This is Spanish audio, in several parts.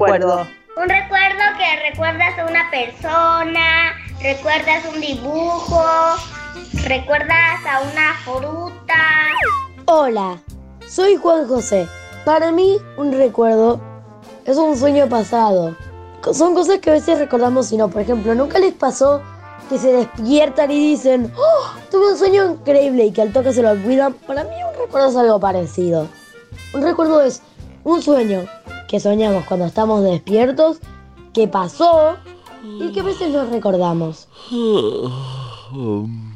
Recuerdo? Un recuerdo que recuerdas a una persona, recuerdas un dibujo, recuerdas a una fruta. Hola, soy Juan José. Para mí, un recuerdo es un sueño pasado. Son cosas que a veces recordamos y no. Por ejemplo, ¿nunca les pasó que se despiertan y dicen, oh, tuve un sueño increíble y que al toque se lo olvidan? Para mí un recuerdo es algo parecido. Un recuerdo es un sueño que soñamos cuando estamos despiertos, que pasó y que a veces no recordamos.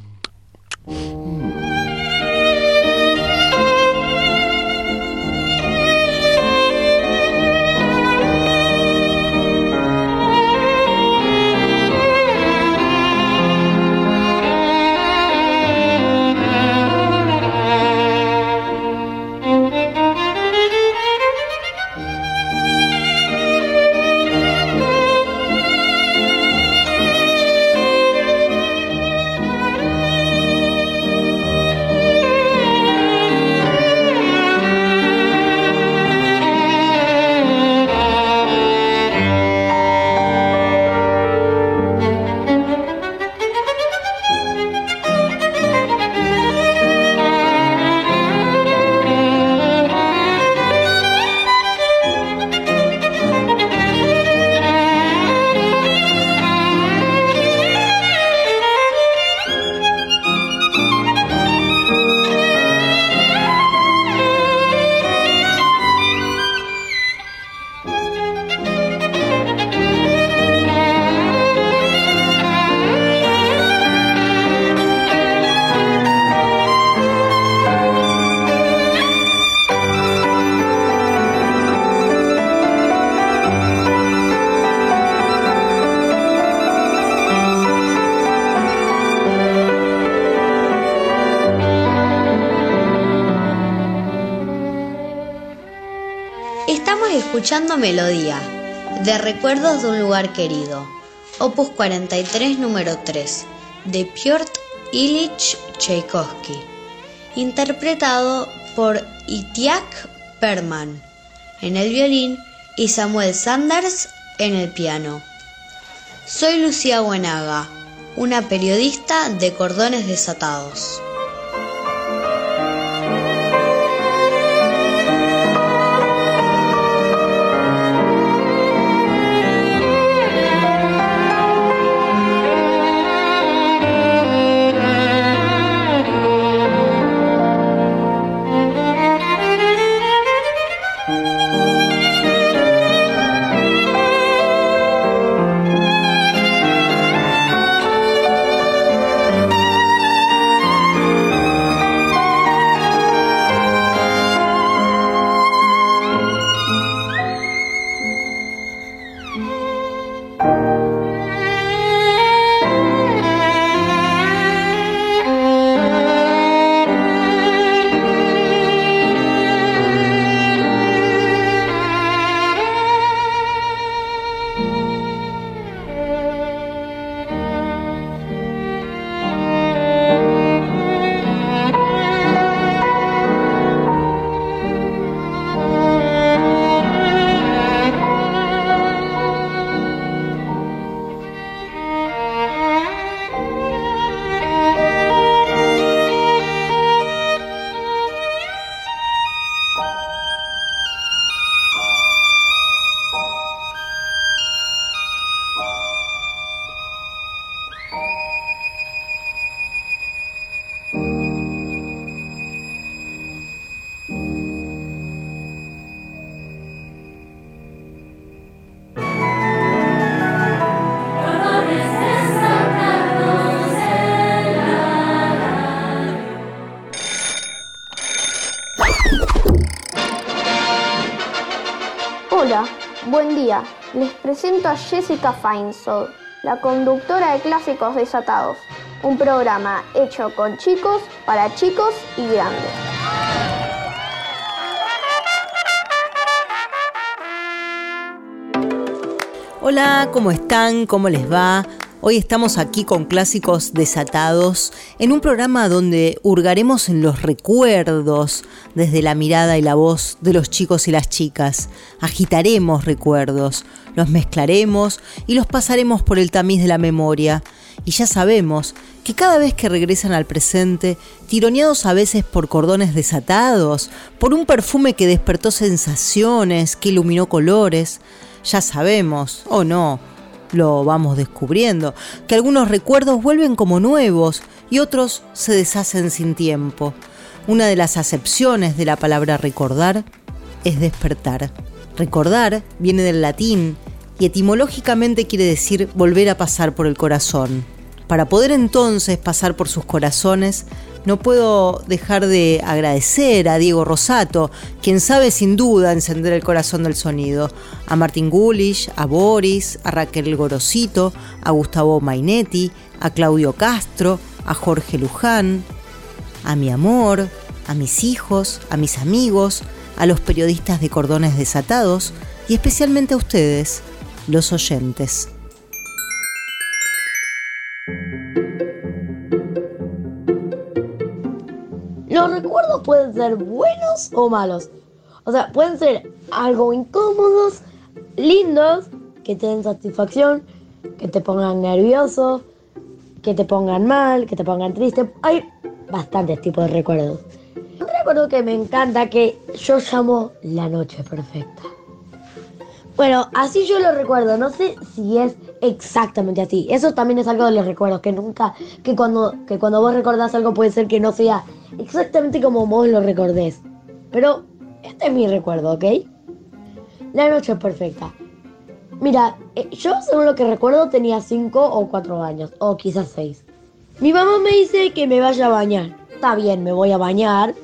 Melodía, de Recuerdos de un lugar querido, opus 43 número 3, de Piotr Ilich Tchaikovsky, interpretado por Itiak Perman en el violín y Samuel Sanders en el piano. Soy Lucía Buenaga, una periodista de Cordones Desatados. Jessica Feinsold, la conductora de Clásicos Desatados, un programa hecho con chicos, para chicos y grandes. Hola, ¿cómo están? ¿Cómo les va? Hoy estamos aquí con clásicos desatados en un programa donde hurgaremos en los recuerdos desde la mirada y la voz de los chicos y las chicas. Agitaremos recuerdos, los mezclaremos y los pasaremos por el tamiz de la memoria. Y ya sabemos que cada vez que regresan al presente, tironeados a veces por cordones desatados, por un perfume que despertó sensaciones, que iluminó colores, ya sabemos, o no, lo vamos descubriendo, que algunos recuerdos vuelven como nuevos y otros se deshacen sin tiempo. Una de las acepciones de la palabra recordar es despertar. Recordar viene del latín y etimológicamente quiere decir volver a pasar por el corazón. Para poder entonces pasar por sus corazones, no puedo dejar de agradecer a Diego Rosato, quien sabe sin duda encender el corazón del sonido, a Martín Gulish, a Boris, a Raquel Gorosito, a Gustavo Mainetti, a Claudio Castro, a Jorge Luján, a mi amor, a mis hijos, a mis amigos, a los periodistas de cordones desatados y especialmente a ustedes, los oyentes. Los recuerdos pueden ser buenos o malos. O sea, pueden ser algo incómodos, lindos, que te den satisfacción, que te pongan nervioso, que te pongan mal, que te pongan triste. Hay bastantes tipos de recuerdos. Un recuerdo que me encanta que yo llamo la noche perfecta. Bueno, así yo lo recuerdo. No sé si es exactamente así. Eso también es algo de los recuerdos, que nunca, que cuando, que cuando vos recordás algo puede ser que no sea exactamente como vos lo recordés. Pero este es mi recuerdo, ¿ok? La noche es perfecta. Mira, eh, yo según lo que recuerdo tenía 5 o 4 años, o quizás 6. Mi mamá me dice que me vaya a bañar. Está bien, me voy a bañar.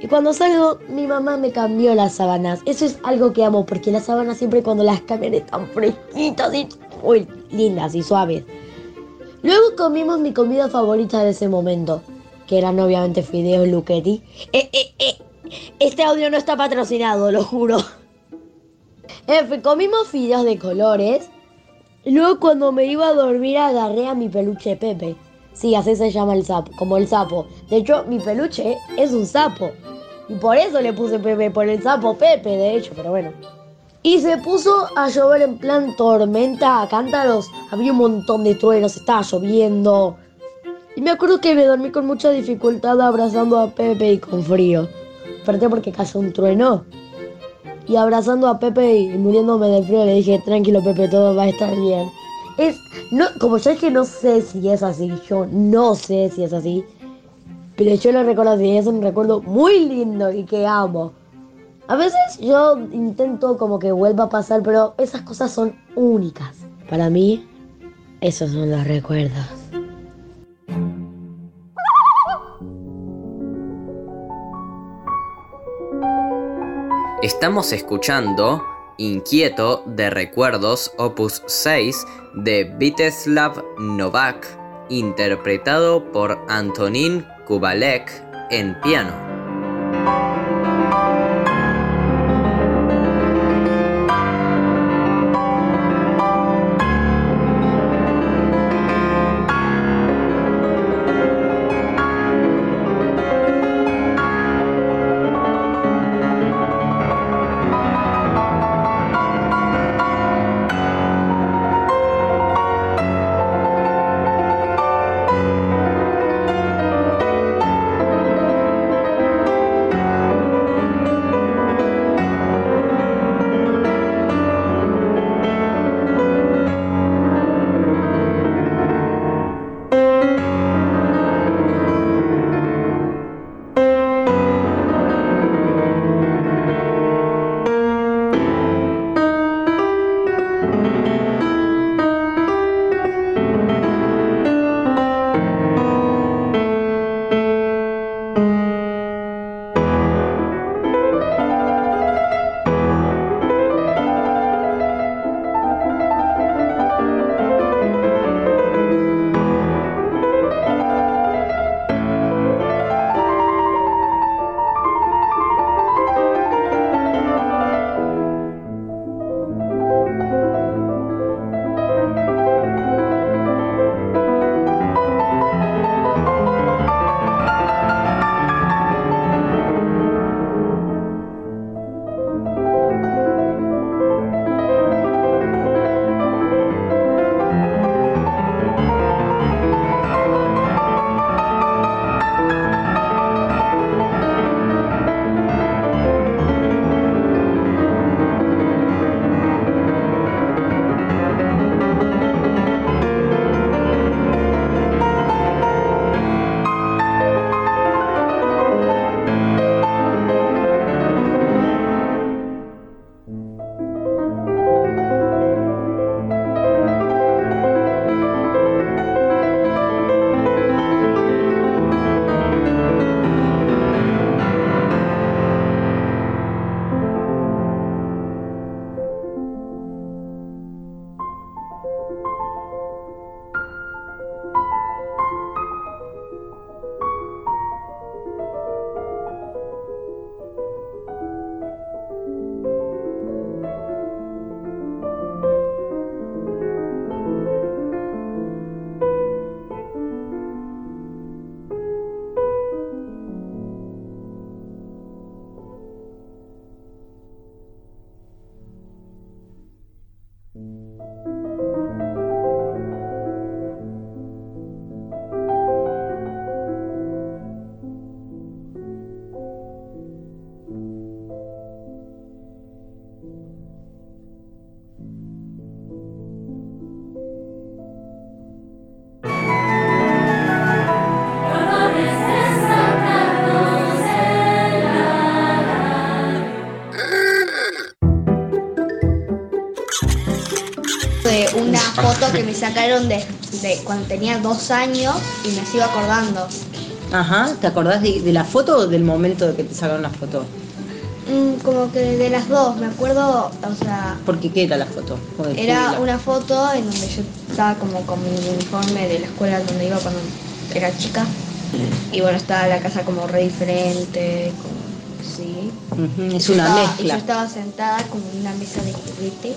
Y cuando salgo, mi mamá me cambió las sábanas. Eso es algo que amo, porque las sábanas siempre cuando las cambian están fresquitas y muy lindas y suaves. Luego comimos mi comida favorita de ese momento, que eran obviamente fideos Luchetti. Eh, eh, eh. Este audio no está patrocinado, lo juro. Comimos fideos de colores. Luego cuando me iba a dormir agarré a mi peluche Pepe. Sí, así se llama el sapo, como el sapo. De hecho, mi peluche es un sapo. Y por eso le puse Pepe, por el sapo Pepe, de hecho, pero bueno. Y se puso a llover en plan tormenta, cántaros. Había un montón de truenos, estaba lloviendo. Y me acuerdo que me dormí con mucha dificultad abrazando a Pepe y con frío. Aparte porque cayó un trueno. Y abrazando a Pepe y muriéndome de frío le dije, tranquilo Pepe, todo va a estar bien. Es, no, como ya que no sé si es así, yo no sé si es así. Pero yo lo recuerdo así, es un recuerdo muy lindo y que amo. A veces yo intento como que vuelva a pasar, pero esas cosas son únicas. Para mí, esos son los recuerdos. Estamos escuchando Inquieto de Recuerdos Opus 6 de Viteslav Novak, interpretado por Antonín Kubalek en piano. Foto que me sacaron de, de cuando tenía dos años y me sigo acordando. Ajá, ¿te acordás de, de la foto o del momento de que te sacaron la foto? Mm, como que de las dos, me acuerdo, o sea, Porque qué era la foto? Joder, era una foto en donde yo estaba como con mi uniforme de la escuela donde iba cuando era chica. Y bueno, estaba la casa como re diferente, como sí. Es una estaba- Y yo mezcla. estaba sentada como en una mesa de juguete.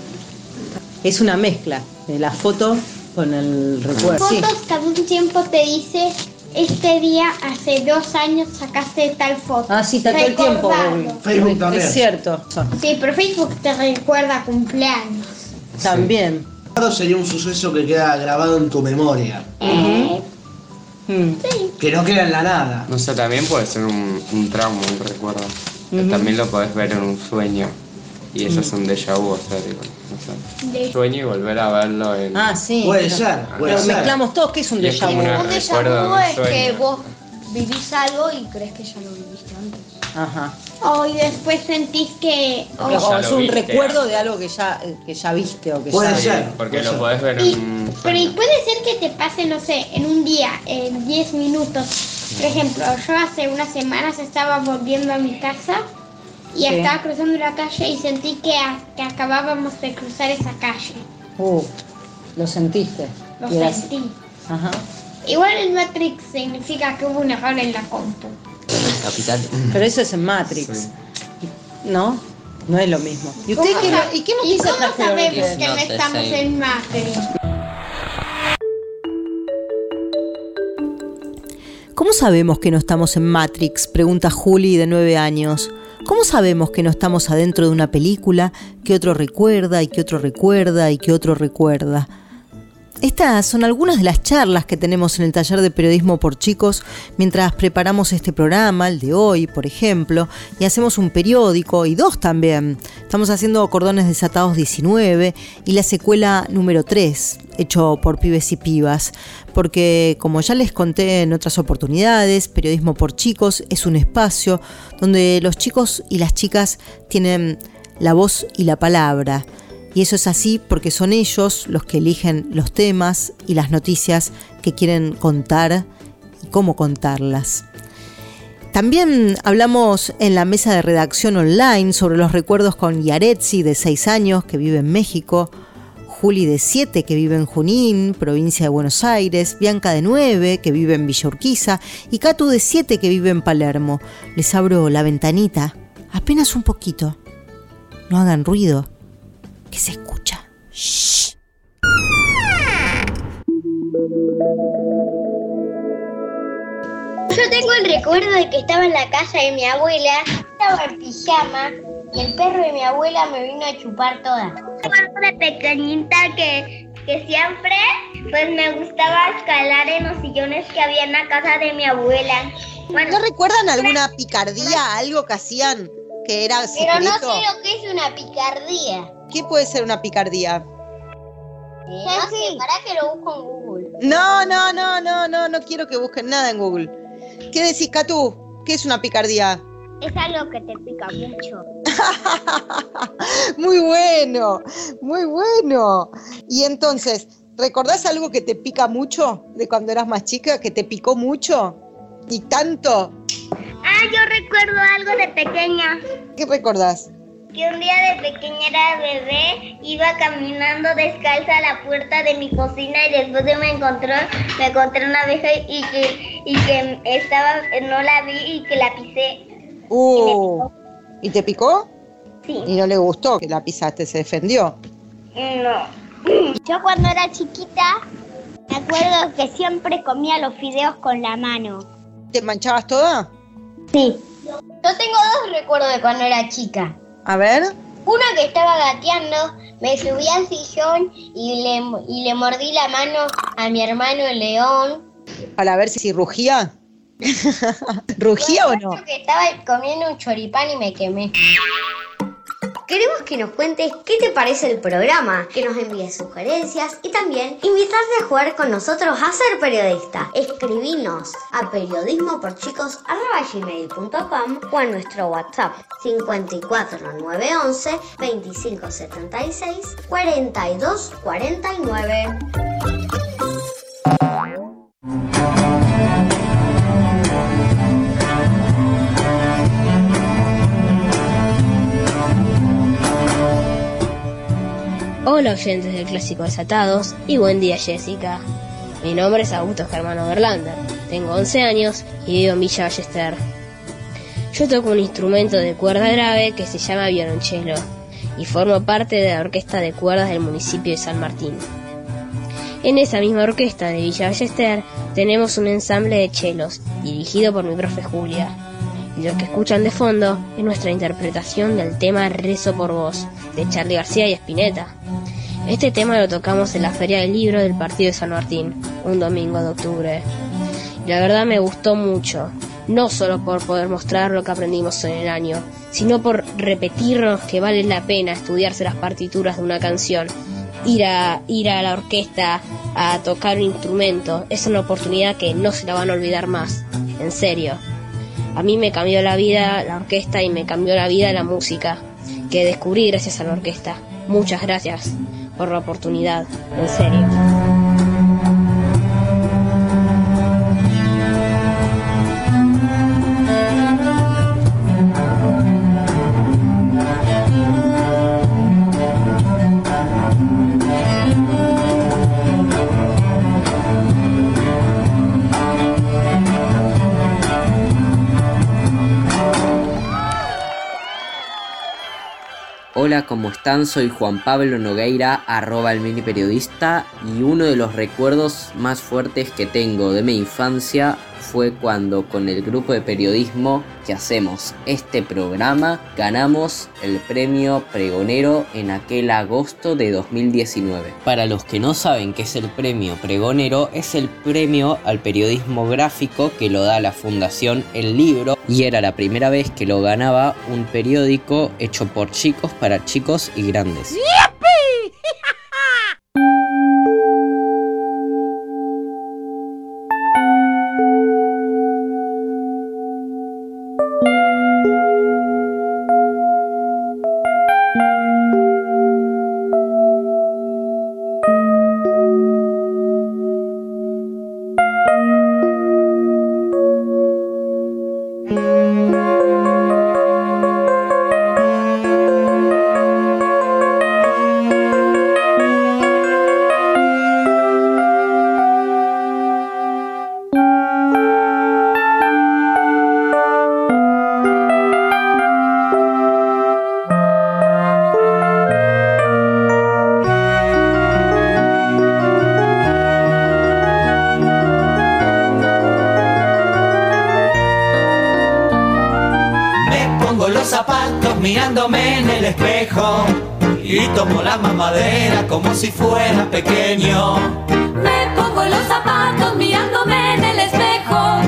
Es una mezcla la foto con el recuerdo. Sí. Fotos cada un tiempo te dice, este día hace dos años sacaste tal foto. Ah, sí, está todo el tiempo. Facebook Es también. cierto. Sí, pero Facebook te recuerda cumpleaños. También. Claro, sería un suceso que queda grabado en tu memoria, Eh, Mm. que no queda en la nada. No sé, también puede ser un, un trauma, un recuerdo. También lo podés ver en un sueño. Y eso es un déjà vu, o sea, digo, no sé. Sueño y volver a verlo en... Ah, sí. Puede pero- ser, puede Pero ser. mezclamos todos, ¿qué es un déjà vu? Un déjà vu es que vos vivís algo y crees que ya lo viviste antes. Ajá. Oh, y después sentís que... Oh, O es un viste. recuerdo de algo que ya, que ya viste o que Puede ya... ser. Porque puede lo ser. podés ver Y- en pero y puede ser que te pase, no sé, en un día, en 10 minutos. Por ejemplo, yo hace unas semanas estaba volviendo a mi casa y Sí. estaba cruzando la calle y sentí que, a- que acabábamos de cruzar esa calle. Uh, lo sentiste. Lo Y era- sentí. Ajá. Igual el Matrix significa que hubo un error en la compu. Capital. Pero eso es en Matrix. Sí. ¿No? No es lo mismo. ¿Y usted ¿Cómo qué, sa- ¿Y qué ¿Y noticias cómo sabemos que no No estamos en Matrix? ¿Cómo sabemos que no estamos en Matrix? Pregunta Juli de nueve años. ¿Cómo sabemos que no estamos adentro de una película que otro recuerda y que otro recuerda y que otro recuerda? Estas son algunas de las charlas que tenemos en el taller de periodismo por chicos mientras preparamos este programa, el de hoy, por ejemplo, y hacemos un periódico y dos también. Estamos haciendo Cordones Desatados 19 y la secuela número 3, hecho por pibes y pibas, porque como ya les conté en otras oportunidades, Periodismo por Chicos es un espacio donde los chicos y las chicas tienen la voz y la palabra. Y eso es así porque son ellos los que eligen los temas y las noticias que quieren contar y cómo contarlas. También hablamos en la mesa de redacción online sobre los recuerdos con Yaretsi de 6 años que vive en México, Juli de 7 que vive en Junín, provincia de Buenos Aires, Bianca de 9 que vive en Villa Urquiza y Catu de 7 que vive en Palermo. Les abro la ventanita, apenas un poquito. No hagan ruido, que se escucha. Shh. Yo tengo el recuerdo de que estaba en la casa de mi abuela, estaba en pijama y el perro de mi abuela me vino a chupar toda. Recuerdo de pequeñita que, que siempre pues me gustaba escalar en los sillones que había en la casa de mi abuela. Bueno, ¿No recuerdan alguna picardía, algo que hacían que era pero no secreto? sé lo que es una picardía. ¿Qué puede ser una picardía? Eh, no sé, para que lo busco en Google. No, no, no, no, no, no quiero que busquen nada en Google. ¿Qué decís, Catú? ¿Qué es una picardía? Es algo que te pica mucho. Muy bueno, muy bueno. Y entonces, ¿recordás algo que te pica mucho de cuando eras más chica? ¿Que te picó mucho? ¿Y tanto? Ah, yo recuerdo algo de pequeña. ¿Qué recordás? Que un día de pequeña era bebé, iba caminando descalza a la puerta de mi cocina y después de me encontró, me encontré una abeja y que, y que estaba, no la vi y que la pisé. Uh, ¿y te picó? Sí. ¿Y no le gustó que la pisaste? ¿Se defendió? No. Yo cuando era chiquita, me acuerdo que siempre comía los fideos con la mano. ¿Te manchabas toda? Sí. Yo tengo dos recuerdos de cuando era chica. A ver. Uno que estaba gateando, me subí al sillón y le, y le mordí la mano a mi hermano el león. Para ver si, rugía. ¿Rugía o no? Que estaba comiendo un choripán y me quemé. Queremos que nos cuentes qué te parece el programa, que nos envíes sugerencias y también invitarte a jugar con nosotros a ser periodista. Escribinos a periodismoporchicos.com o a nuestro WhatsApp 54911 2576 4249. Hola oyentes del Clásico Desatados y buen día Jessica. Mi nombre es Augusto Germano Berlander, tengo 11 años y vivo en Villa Ballester. Yo toco un instrumento de cuerda grave que se llama violonchelo y formo parte de la orquesta de cuerdas del municipio de San Martín. En esa misma orquesta de Villa Ballester tenemos un ensamble de chelos dirigido por mi profe Julia. Y lo que escuchan de fondo es nuestra interpretación del tema Rezo por vos de Charlie García y Spinetta. Este tema lo tocamos en la Feria del Libro del Partido de San Martín, un domingo de octubre. Y la verdad me gustó mucho, no solo por poder mostrar lo que aprendimos en el año, sino por repetirnos que vale la pena estudiarse las partituras de una canción. Ir a, ir a la orquesta a tocar un instrumento es una oportunidad que no se la van a olvidar más, en serio. A mí me cambió la vida la orquesta y me cambió la vida la música, que descubrí gracias a la orquesta. Muchas gracias por la oportunidad, en serio. Hola, ¿cómo están? Soy Juan Pablo Nogueira, arroba el mini periodista, y uno de los recuerdos más fuertes que tengo de mi infancia fue cuando con el grupo de periodismo que hacemos este programa ganamos el premio pregonero en aquel agosto de 2019. Para los que no saben qué es el premio pregonero, es el premio al periodismo gráfico que lo da la Fundación El Libro y era la primera vez que lo ganaba un periódico hecho por chicos para chicos y grandes. Como si fuera pequeño. Me pongo los zapatos mirándome en el espejo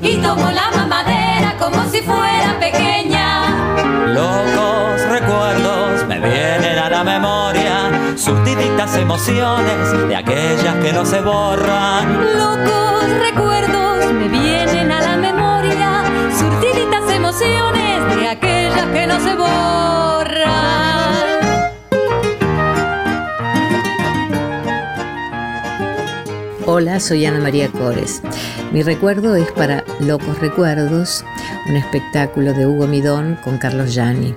y tomo la mamadera como si fuera pequeña. Locos recuerdos me vienen a la memoria, surtiditas emociones de aquellas que no se borran. Locos recuerdos me vienen a la memoria, surtiditas emociones de aquellas que no se borran. Hola, soy Ana María Cores. Mi recuerdo es para Locos Recuerdos, un espectáculo de Hugo Midón con Carlos Gianni.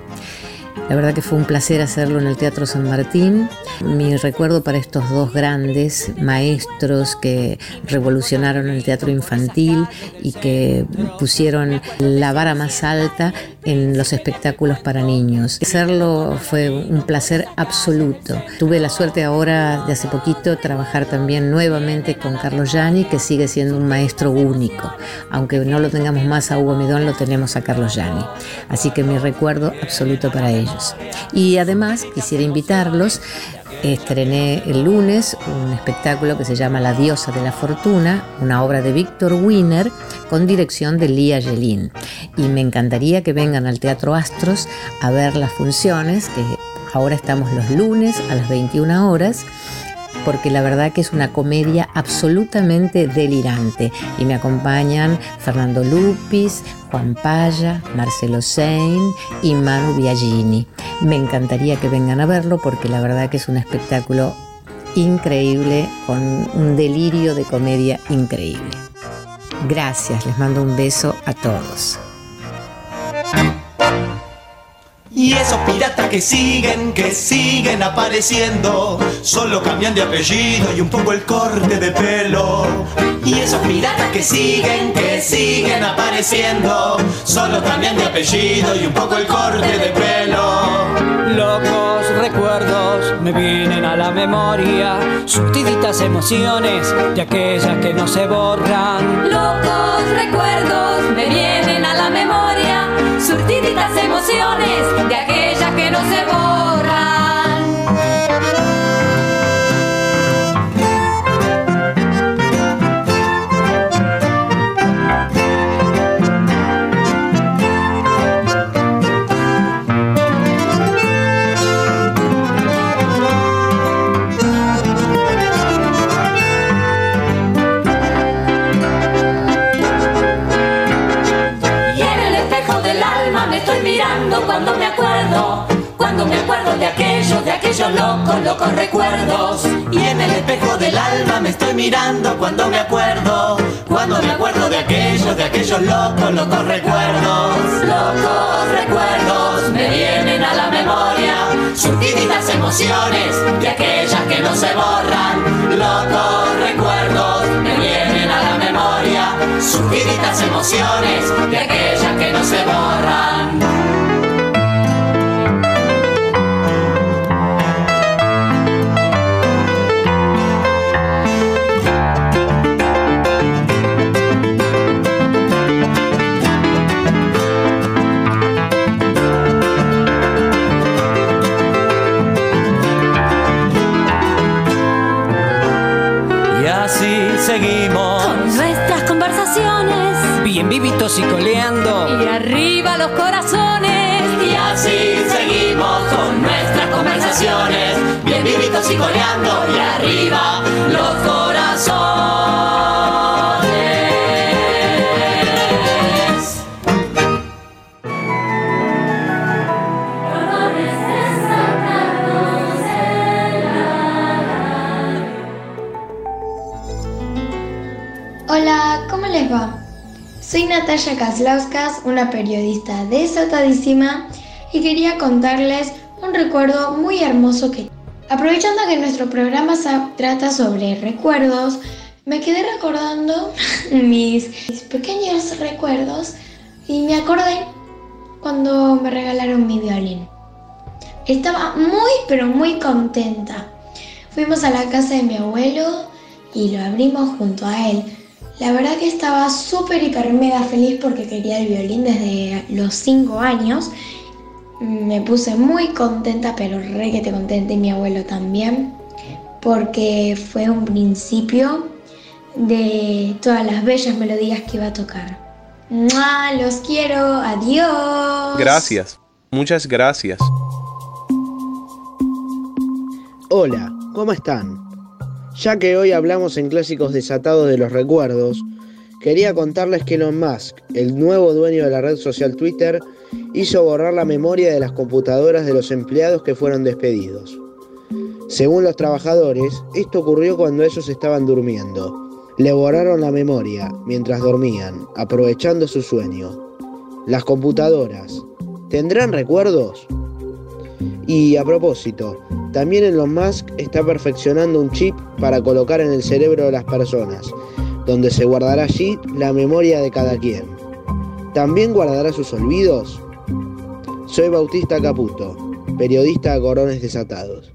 La verdad que fue un placer hacerlo en el Teatro San Martín. Mi recuerdo para estos dos grandes maestros que revolucionaron el teatro infantil y que pusieron la vara más alta en los espectáculos para niños. Hacerlo fue un placer absoluto. Tuve la suerte ahora de hace poquito trabajar también nuevamente con Carlos Gianni, que sigue siendo un maestro único. Aunque no lo tengamos más a Hugo Midón, lo tenemos a Carlos Gianni. Así que mi recuerdo absoluto para ellos. Y además quisiera invitarlos estrené el lunes un espectáculo que se llama La diosa de la fortuna, una obra de Víctor Wiener con dirección de Lía Gelin. Y me encantaría que vengan al Teatro Astros a ver las funciones, que ahora estamos los lunes a las 21 horas porque la verdad que es una comedia absolutamente delirante y me acompañan Fernando Lupis, Juan Paya, Marcelo Sein y Manu Biagini. Me encantaría que vengan a verlo porque la verdad que es un espectáculo increíble con un delirio de comedia increíble. Gracias, les mando un beso a todos. Y esos piratas que siguen, que siguen apareciendo, solo cambian de apellido y un poco el corte de pelo. Y esos piratas que siguen, que siguen apareciendo, solo cambian de apellido y un poco el corte de pelo. Locos recuerdos me vienen a la memoria, surtiditas emociones de aquellas que no se borran. Locos recuerdos me vienen a la memoria, surtiditas emociones de aquellas que no se borran. Aquellos, locos, locos recuerdos. Y en el espejo del alma me estoy mirando cuando me acuerdo, cuando me acuerdo de aquellos, de aquellos locos, locos recuerdos. Locos recuerdos me vienen a la memoria, Surtiditas emociones de aquellas que no se borran. Locos recuerdos me vienen a la memoria. Surtiditas emociones de aquellas que no se borran. Vivitos y coleando. y arriba los corazones. Y así seguimos con nuestras conversaciones, bien vivitos y coleando, y arriba los corazones. Natalia Kaslauskas, una periodista desatadísima y quería contarles un recuerdo muy hermoso que... Aprovechando que nuestro programa sa- trata sobre recuerdos, me quedé recordando mis, mis pequeños recuerdos y me acordé cuando me regalaron mi violín. Estaba muy pero muy contenta. Fuimos a la casa de mi abuelo y lo abrimos junto a él. La verdad que estaba súper hiper mega feliz porque quería el violín desde los 5 años. Me puse muy contenta, pero re que te contenta y mi abuelo también, porque fue un principio de todas las bellas melodías que iba a tocar. ¡Mua! Los quiero, adiós. Gracias, muchas gracias. Hola, ¿cómo están? Ya que hoy hablamos en Clásicos Desatados de los Recuerdos, quería contarles que Elon Musk, el nuevo dueño de la red social Twitter, hizo borrar la memoria de las computadoras de los empleados que fueron despedidos. Según los trabajadores, esto ocurrió cuando ellos estaban durmiendo. Le borraron la memoria mientras dormían, aprovechando su sueño. Las computadoras, ¿tendrán recuerdos? Y a propósito, también Elon Musk está perfeccionando un chip para colocar en el cerebro de las personas, donde se guardará allí la memoria de cada quien. ¿También guardará sus olvidos? Soy Bautista Caputo, periodista de Corones Desatados.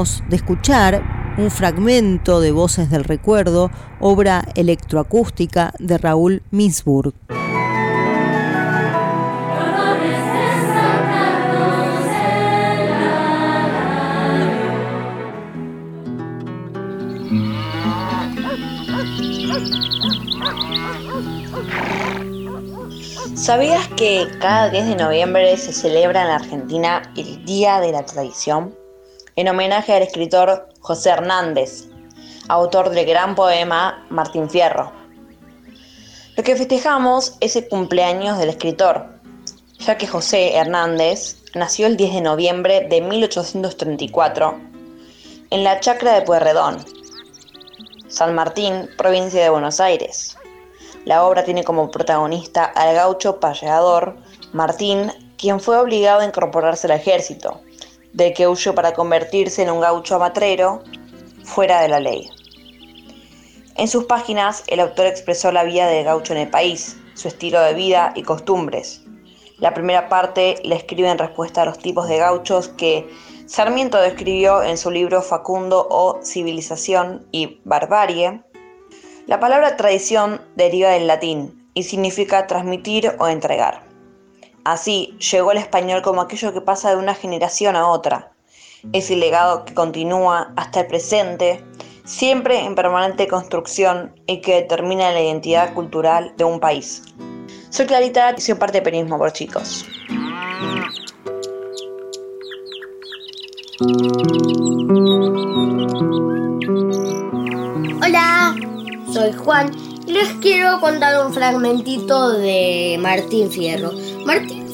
De escuchar un fragmento de Voces del Recuerdo, obra electroacústica de Raúl Misburg. ¿Sabías que cada 10 de noviembre se celebra en la Argentina el Día de la Tradición? En homenaje al escritor José Hernández, autor del gran poema Martín Fierro. Lo que festejamos es el cumpleaños del escritor, ya que José Hernández nació el 10 de noviembre de 1834 en la chacra de Pueyrredón, San Martín, provincia de Buenos Aires. La obra tiene como protagonista al gaucho payador Martín, quien fue obligado a incorporarse al ejército, del que huyó para convertirse en un gaucho amatrero fuera de la ley. En sus páginas, el autor expresó la vida del gaucho en el país, su estilo de vida y costumbres. La primera parte la escribe en respuesta a los tipos de gauchos que Sarmiento describió en su libro Facundo o Civilización y Barbarie, la palabra tradición deriva del latín y significa transmitir o entregar. Así llegó el español como aquello que pasa de una generación a otra. Es el legado que continúa hasta el presente, siempre en permanente construcción y que determina la identidad cultural de un país. Soy Clarita y soy parte de Periodismo por Chicos. Hola, soy Juan les quiero contar un fragmentito de Martín Fierro.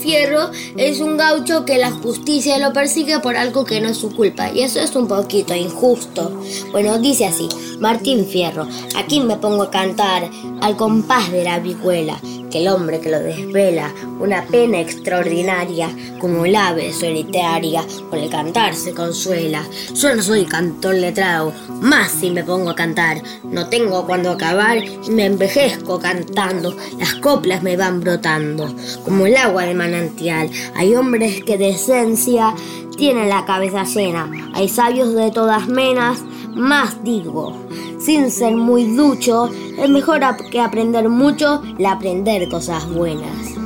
Fierro es un gaucho que la justicia lo persigue por algo que no es su culpa y eso es un poquito injusto. Bueno, dice así, Martín Fierro, aquí me pongo a cantar al compás de la vihuela que el hombre que lo desvela, una pena extraordinaria, como el ave solitaria, con el cantar se consuela. Yo no soy cantor letrado, más si me pongo a cantar. No tengo cuando acabar y me envejezco cantando. Las coplas me van brotando, como el agua de Hay hombres que de esencia tienen la cabeza llena. Hay sabios de todas menas, más digo sin ser muy ducho, es mejor que aprender mucho, la aprender cosas buenas.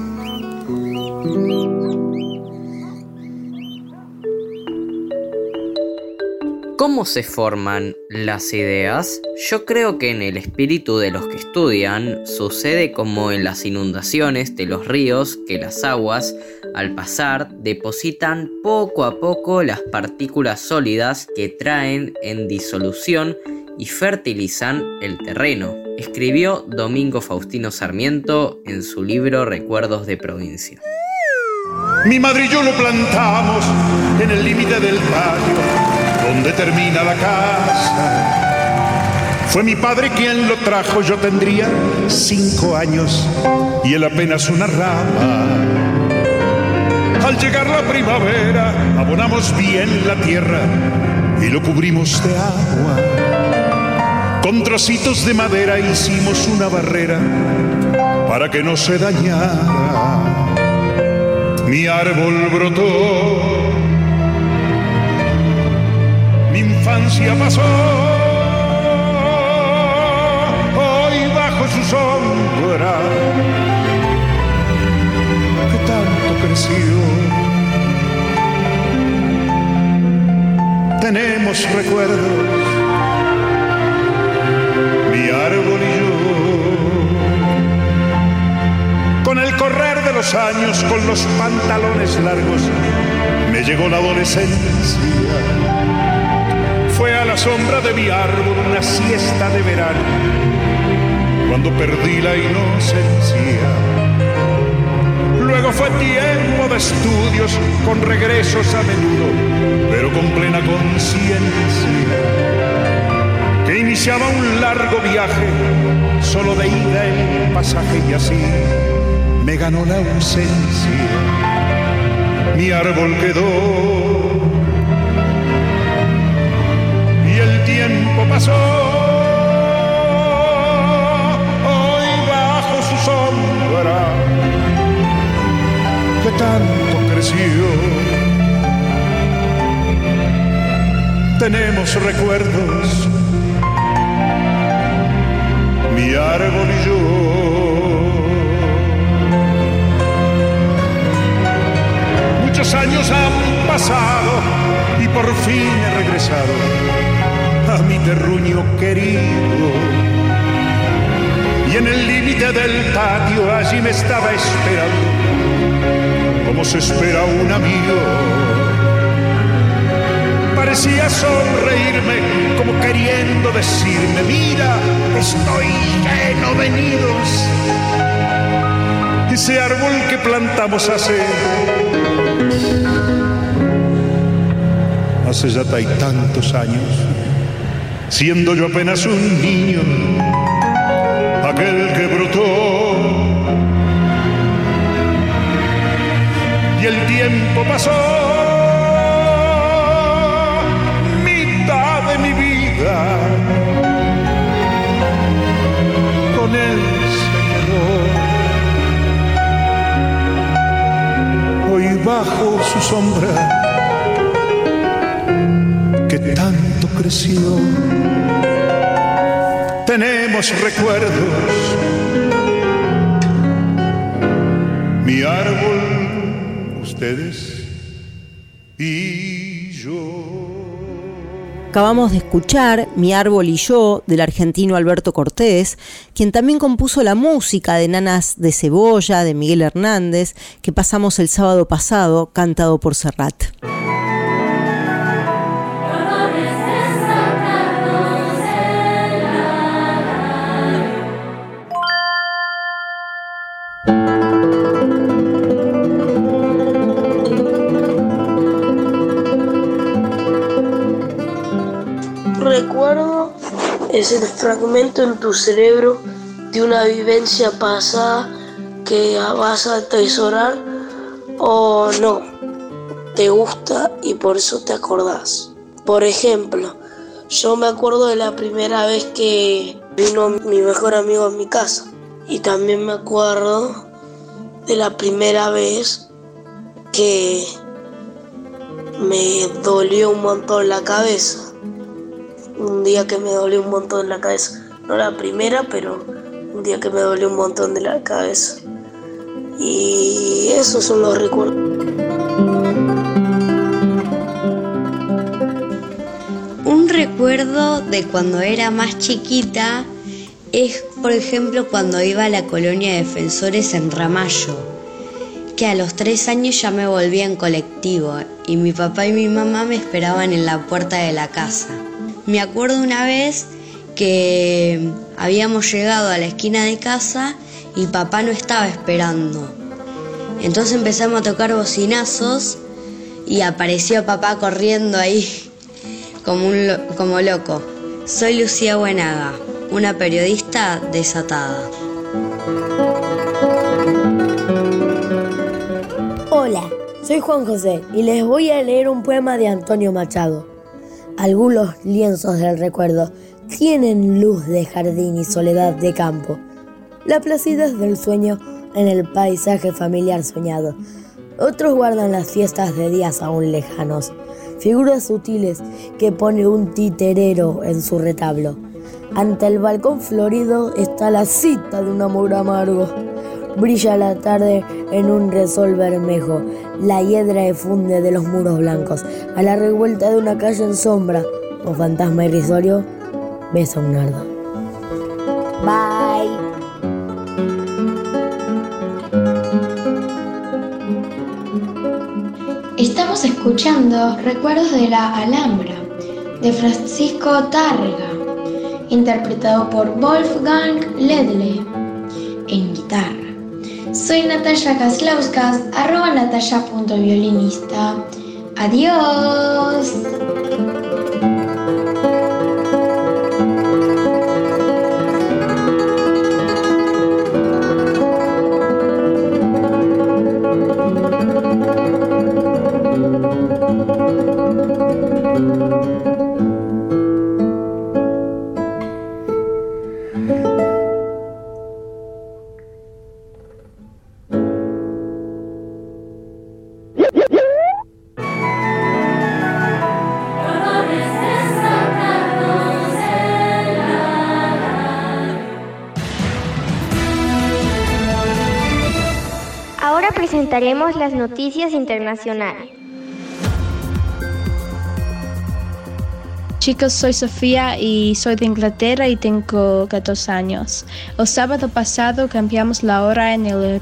¿Cómo se forman las ideas? Yo creo que en el espíritu de los que estudian sucede como en las inundaciones de los ríos que las aguas, al pasar, depositan poco a poco las partículas sólidas que traen en disolución y fertilizan el terreno, escribió Domingo Faustino Sarmiento en su libro Recuerdos de Provincia. Mi madre y yo lo plantamos en el límite del patio, donde termina la casa. Fue mi padre quien lo trajo, yo tendría cinco años y él apenas una rama. Al llegar la primavera, abonamos bien la tierra y lo cubrimos de agua. Con trocitos de madera hicimos una barrera para que no se dañara. Mi árbol brotó, infancia pasó, hoy bajo su sombra, que tanto creció. Tenemos recuerdos mi árbol y yo. Con el correr de los años, con los pantalones largos, me llegó la adolescencia. La sombra de mi árbol una siesta de verano, cuando perdí la inocencia. Luego fue tiempo de estudios, con regresos a menudo, pero con plena conciencia que iniciaba un largo viaje, solo de ida el pasaje y así me ganó la ausencia. Mi árbol quedó pasó. Hoy bajo su sombra que tanto creció tenemos recuerdos, mi árbol y yo. Muchos años han pasado y por fin he regresado a mi terruño querido. Y en el límite del patio allí me estaba esperando, como se espera un amigo parecía sonreírme como queriendo decirme, mira, estoy lleno de nidos. Ese árbol que plantamos hace, hace ya tantos años, siendo yo apenas un niño, aquel que brotó. Y el tiempo pasó de mi vida con él se. Hoy bajo su sombra que tanto tenemos recuerdos. Mi árbol, ustedes y yo. Acabamos de escuchar Mi árbol y yo del argentino Alberto Cortés, quien también compuso la música de Nanas de Cebolla de Miguel Hernández, que pasamos el sábado pasado, cantado por Serrat. Es el fragmento en tu cerebro de una vivencia pasada que vas a atesorar o no. Te gusta y por eso te acordás. Por ejemplo, yo me acuerdo de la primera vez que vino mi mejor amigo a mi casa. Y también me acuerdo de la primera vez que me dolió un montón la cabeza un día que me dolió un montón la cabeza. No la primera, pero un día que me dolió un montón de la cabeza. Y esos son los recuerdos. Un recuerdo de cuando era más chiquita es, por ejemplo, cuando iba a la colonia de defensores en Ramallo, que a los tres años ya me volvía en colectivo y mi papá y mi mamá me esperaban en la puerta de la casa. Me acuerdo una vez que habíamos llegado a la esquina de casa y papá no estaba esperando. Entonces empezamos a tocar bocinazos y apareció papá corriendo ahí como, un, como loco. Soy Lucía Buenaga, una periodista desatada. Hola, soy Juan José y les voy a leer un poema de Antonio Machado. Algunos lienzos del recuerdo tienen luz de jardín y soledad de campo. La placidez del sueño en el paisaje familiar soñado. Otros guardan las fiestas de días aún lejanos, figuras sutiles que pone un titerero en su retablo. Ante el balcón florido está la cita de un amor amargo. Brilla la tarde en un resol bermejo, la hiedra efunde de los muros blancos. A la revuelta de una calle en sombra, un fantasma irrisorio besa un nardo. Bye. Estamos escuchando Recuerdos de la Alhambra de Francisco Targa, interpretado por Wolfgang Ledle en guitarra. Soy Natalia Kaslauskas, arroba natalia.violinista. Adiós. Las noticias internacionales. Chicos, soy Sofía y soy de Inglaterra y tengo 14 años. El sábado pasado cambiamos la hora en el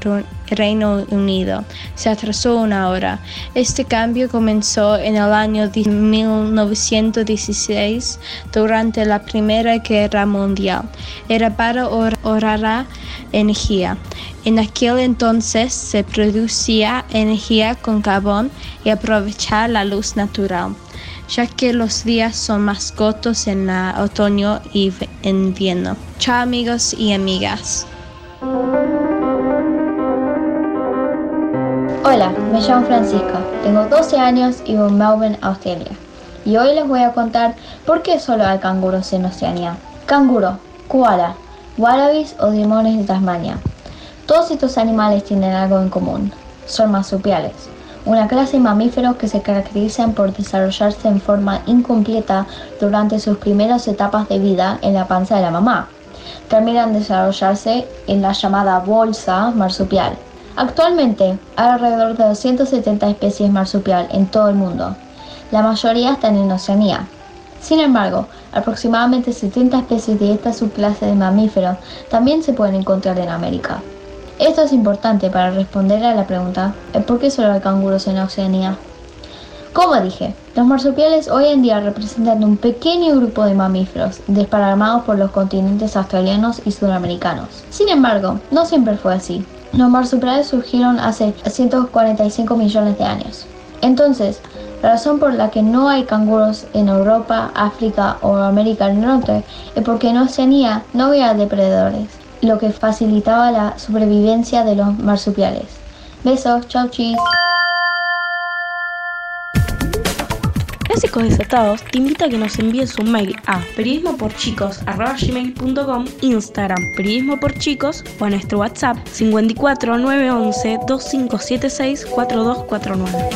Reino Unido. Se atrasó una hora. Este cambio comenzó en el año 1916 durante la Primera Guerra Mundial. Era para ahorrar energía. En aquel entonces se producía energía con carbón y aprovechar la luz natural ya que los días son más cortos en otoño y invierno. Chao amigos y amigas. Hola, me llamo Francisco, tengo 12 años y vivo en Melbourne, Australia. Y hoy les voy a contar por qué solo hay canguros en Oceanía. Canguro, koala, wallabies o limones de Tasmania. Todos estos animales tienen algo en común. Son marsupiales una clase de mamíferos que se caracterizan por desarrollarse en forma incompleta durante sus primeras etapas de vida en la panza de la mamá. Terminan desarrollarse en la llamada bolsa marsupial. Actualmente hay alrededor de 270 especies marsupial en todo el mundo. La mayoría están en Oceanía. Sin embargo, aproximadamente 70 especies de esta subclase de mamíferos también se pueden encontrar en América. Esto es importante para responder a la pregunta ¿por qué solo hay canguros en Oceanía? Como dije, los marsupiales hoy en día representan un pequeño grupo de mamíferos desparramados por los continentes australianos y sudamericanos. Sin embargo, no siempre fue así. Los marsupiales surgieron hace 145 millones de años. Entonces, la razón por la que no hay canguros en Europa, África o América del Norte es porque en Oceanía no había depredadores lo que facilitaba la supervivencia de los marsupiales. Besos, chau chis. Clásicos Desatados te invita a que nos envíes un mail a periodismoporchicos.com, Instagram periodismo por chicos o a nuestro WhatsApp 54 911 2576 4249.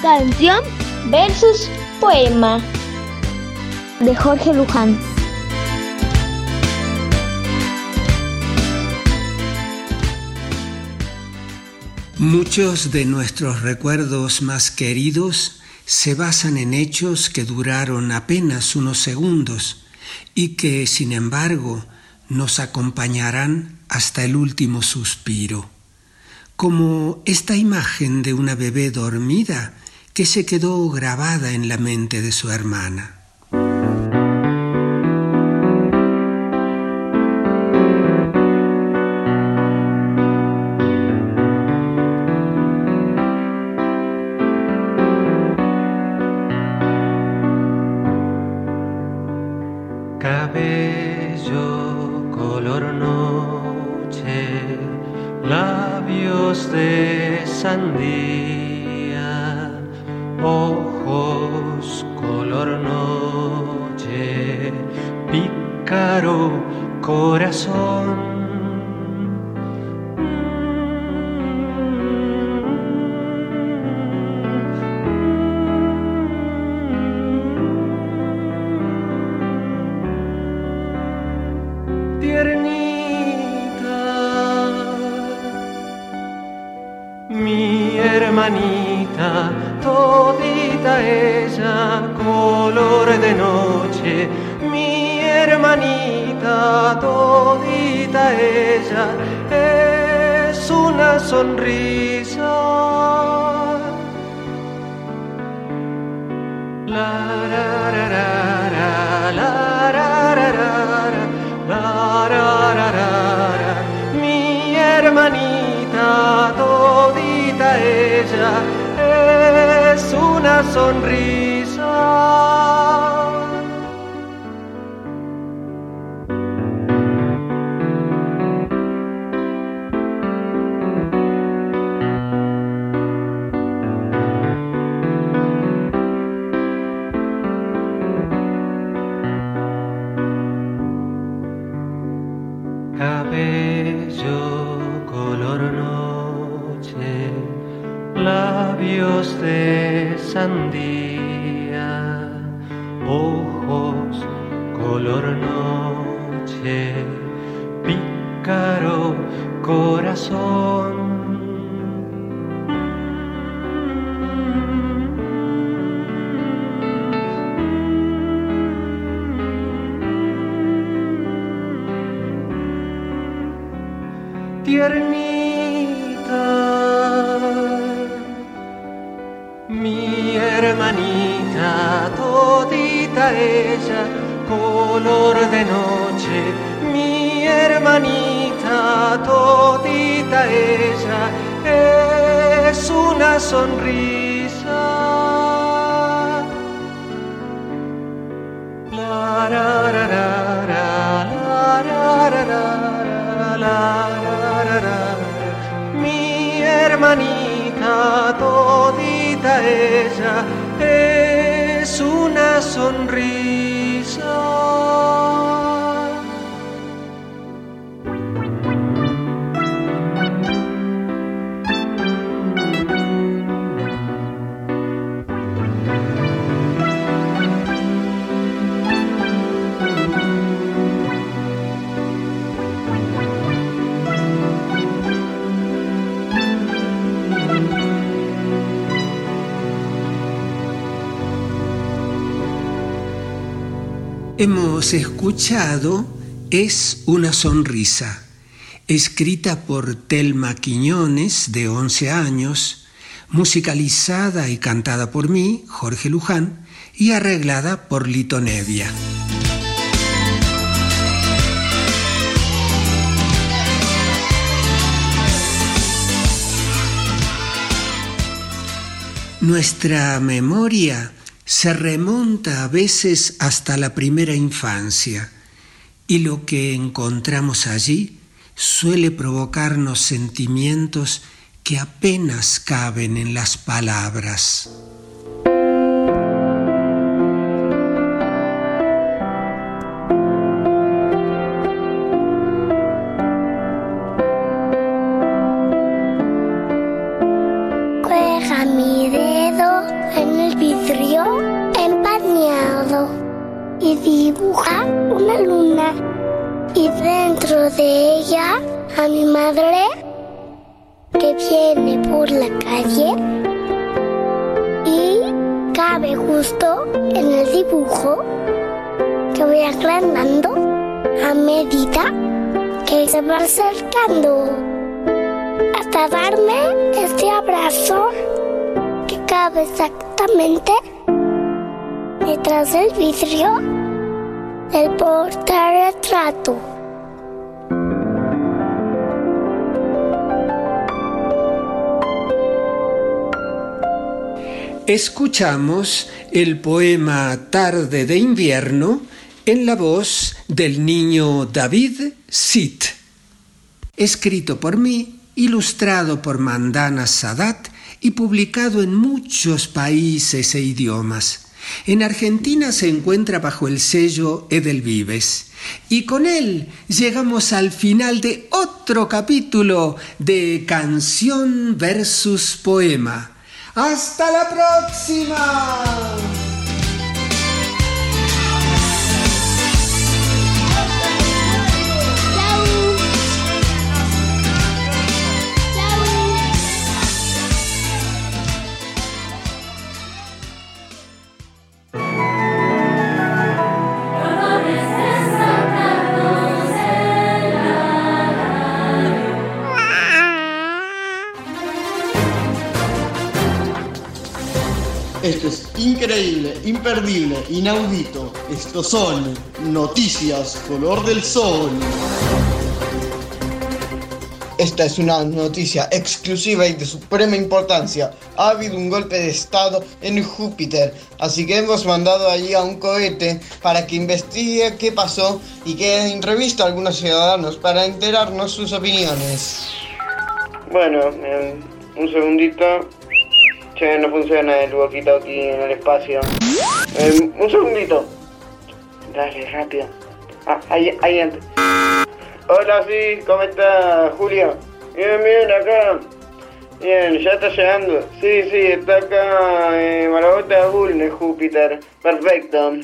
Canción versus poema de Jorge Luján. Muchos de nuestros recuerdos más queridos se basan en hechos que duraron apenas unos segundos y que, sin embargo, nos acompañarán hasta el último suspiro, como esta imagen de una bebé dormida que se quedó grabada en la mente de su hermana. Mi hermanita todita ella es una sonrisa. De sandía, sonrisa. Escuchado Es una sonrisa, escrita por Telma Quiñones, de 11 años, musicalizada y cantada por mí, Jorge Luján, y arreglada por Lito Nevia. Nuestra memoria se remonta a veces hasta la primera infancia y lo que encontramos allí suele provocarnos sentimientos que apenas caben en las palabras. Y dibuja una luna y dentro de ella a mi madre que viene por la calle y cabe justo en el dibujo que voy agrandando a medida que se va acercando hasta darme este abrazo que cabe exactamente detrás del vidrio del portarretrato. Escuchamos el poema Tarde de invierno en la voz del niño David Sit, escrito por mí, ilustrado por Mandana Sadat y publicado en muchos países e idiomas. En Argentina se encuentra bajo el sello Edelvives. Y con él llegamos al final de otro capítulo de Canción versus Poema. ¡Hasta la próxima! Increíble, imperdible, inaudito. Estos son noticias color del sol. Esta es una noticia exclusiva y de suprema importancia. Ha habido un golpe de estado en Júpiter, así que hemos mandado allí a un cohete para que investigue qué pasó y que entrevista a algunos ciudadanos para enterarnos sus opiniones. Bueno, eh, un segundito. No funciona el walkie-talkie en el espacio. Eh, un segundito. Dale, rápido. Ah, ahí, ahí entra. Hola, sí, ¿cómo está Julio? Bien, bien, acá. Bien, ya está llegando. Sí, sí, está acá en Marabota Bull de Júpiter. Perfecto.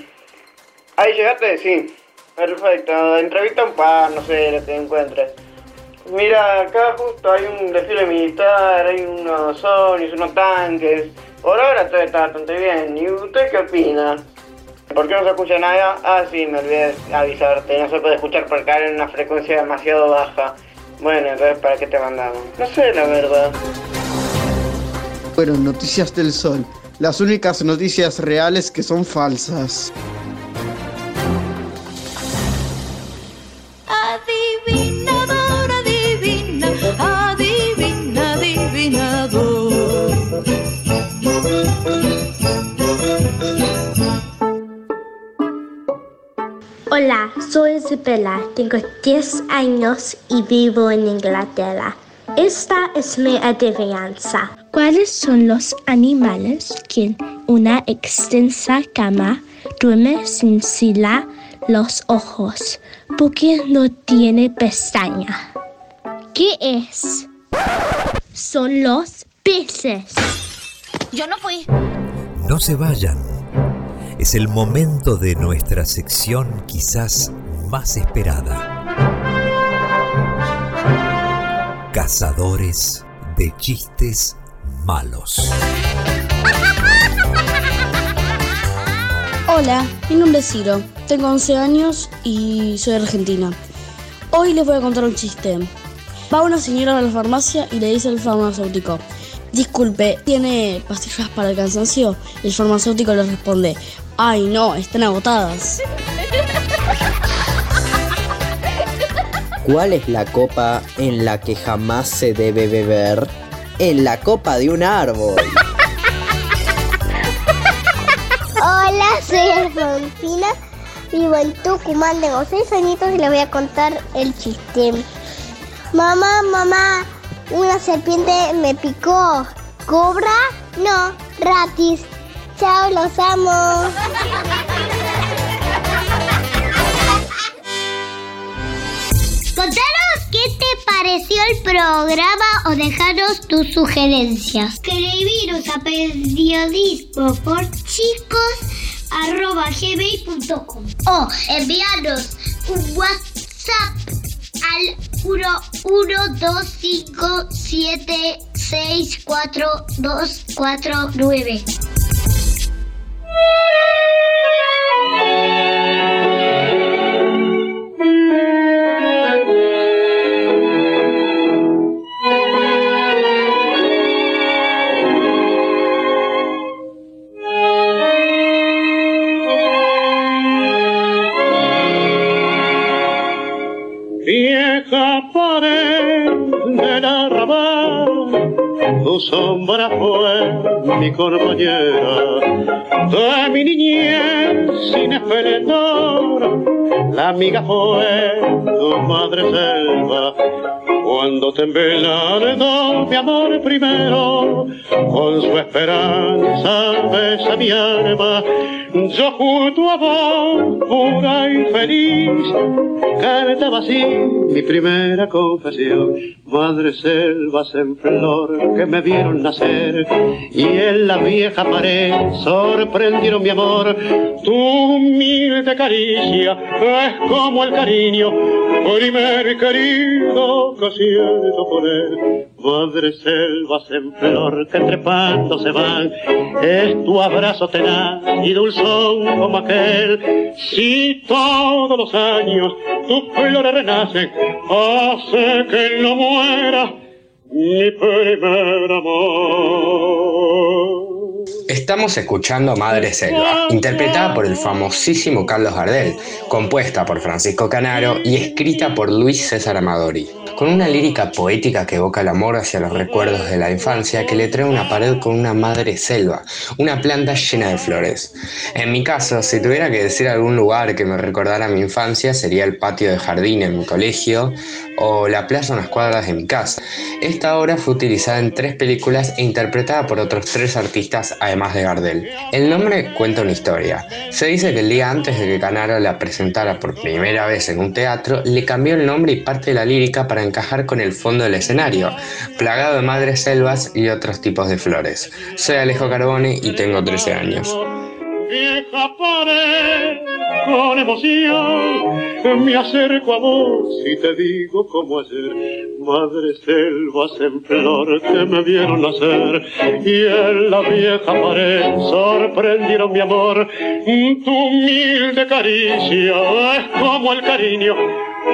Ahí llegaste, sí. Perfecto. Entrevista un par, no sé lo que encuentres. Mira, acá justo hay un desfile militar, hay unos sonis, unos tanques. Por ahora todo está bastante bien. ¿Y usted qué opina? ¿Por qué no se escucha nada? Ah, sí, me olvidé avisarte. No se puede escuchar por caer en una frecuencia demasiado baja. Bueno, entonces, ¿para qué te mandamos? No sé, la verdad. Fueron noticias del sol. Las únicas noticias reales que son falsas. Hola, soy Isabella, tengo 10 años y vivo en Inglaterra. Esta es mi adivinanza. ¿Cuáles son los animales que en una extensa cama duermen sin sila los ojos porque no tiene pestaña? ¿Qué es? Son los peces. Yo no fui. No se vayan. Es el momento de nuestra sección quizás más esperada. Cazadores de chistes malos. Hola, mi nombre es Ciro, tengo 11 años y soy argentina. Hoy les voy a contar un chiste. Va una señora a la farmacia y le dice al farmacéutico, disculpe, ¿tiene pastillas para el cansancio? El farmacéutico le responde, ay no, están agotadas. ¿Cuál es la copa en la que jamás se debe beber? En la copa de un árbol. Hola, soy Alfonsina, vivo en Tucumán, tengo 6 añitos y les voy a contar el chiste. Mamá, mamá, una serpiente me picó. ¿Cobra? No, gratis. Chao, los amo. Contanos qué te pareció el programa o dejaros tus sugerencias. Escribiros a periodismo por chicos arroba gmail.com o enviarnos un WhatsApp al 11257642249. Sombra fue mi compañera. De mi niñez sin esplendor, la amiga fue tu madre selva. Cuando temblaron mi amor primero, con su esperanza besa mi alma. Yo junto a vos, pura y feliz, cantaba así mi primera confesión. Madre selvas en flor que me vieron nacer y en la vieja pared sorprendieron mi amor. Tu humilde caricia es como el cariño, primer querido que siento por él. Madre selvas en flor que trepando se van, es tu abrazo tenaz y dulzón como aquel. Si todos los años tus flores renacen, hace que no muera mi primer amor. Estamos escuchando Madre Selva, interpretada por el famosísimo Carlos Gardel, compuesta por Francisco Canaro y escrita por Luis César Amadori, con una lírica poética que evoca el amor hacia los recuerdos de la infancia que le trae una pared con una madre selva, una planta llena de flores. En mi caso, si tuviera que decir algún lugar que me recordara mi infancia, sería el patio de jardín en mi colegio o la plaza unas cuadras de mi casa. Esta obra fue utilizada en tres películas e interpretada por otros tres artistas además de Gardel. El nombre cuenta una historia. Se dice que el día antes de que Canaro la presentara por primera vez en un teatro, le cambió el nombre y parte de la lírica para encajar con el fondo del escenario, plagado de madres selvas y otros tipos de flores. Soy Alejo Carbone y tengo 13 años. Con emoción me acerco a vos y te digo como ayer, madre selvas en flor que me vieron nacer y en la vieja pared sorprendieron mi amor. Tu humilde caricia es como el cariño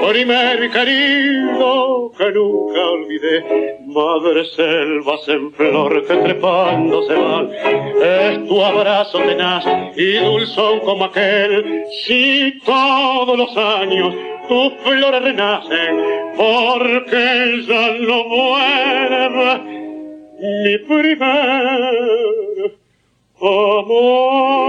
primer querido que nunca olvidé, madre selvas en flor que trepando se van, es tu abrazo tenaz y dulzón como aquel, si todos los años tus flores renacen, porque ya no vuelve mi primer amor.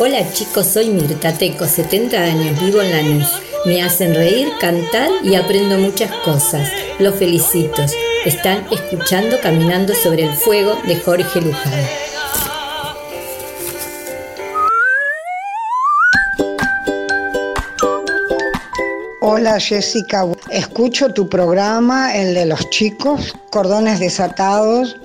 Hola chicos, soy Mirta Teco, 70 años, vivo en Lanús. Me hacen reír, cantar y aprendo muchas cosas. Los felicito. Están escuchando Caminando sobre el Fuego de Jorge Luján. Hola Jessica, escucho tu programa, el de los chicos, cordones desatados.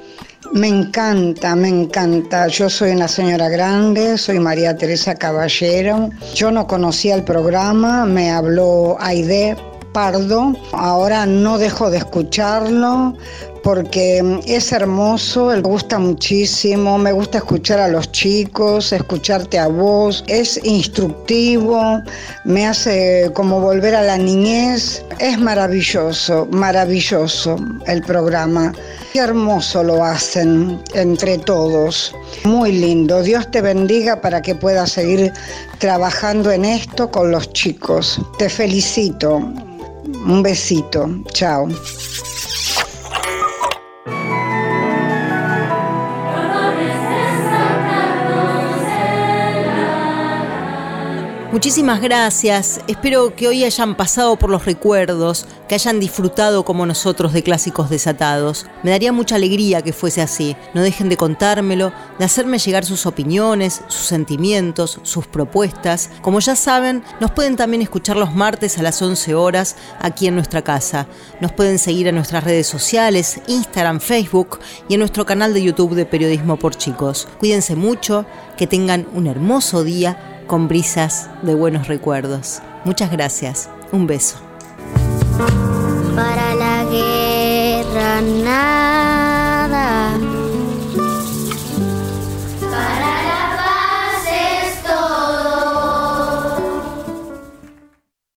Me encanta, me encanta. Yo soy una señora grande, soy María Teresa Caballero. Yo no conocía el programa, me habló Aide Pardo. Ahora no dejo de escucharlo porque es hermoso, me gusta muchísimo, me gusta escuchar a los chicos, escucharte a vos, es instructivo, me hace como volver a la niñez, es maravilloso, maravilloso el programa. Qué hermoso lo hacen entre todos, muy lindo. Dios te bendiga para que puedas seguir trabajando en esto con los chicos. Te felicito. Un besito. Chao. Muchísimas gracias, espero que hoy hayan pasado por los recuerdos, que hayan disfrutado como nosotros de clásicos desatados. Me daría mucha alegría que fuese así, no dejen de contármelo, de hacerme llegar sus opiniones, sus sentimientos, sus propuestas. Como ya saben, nos pueden también escuchar los martes a las 11 horas aquí en nuestra casa. Nos pueden seguir en nuestras redes sociales, Instagram, Facebook y en nuestro canal de YouTube de Periodismo por Chicos. Cuídense mucho, que tengan un hermoso día con brisas de buenos recuerdos. Muchas gracias. Un beso. Para la guerra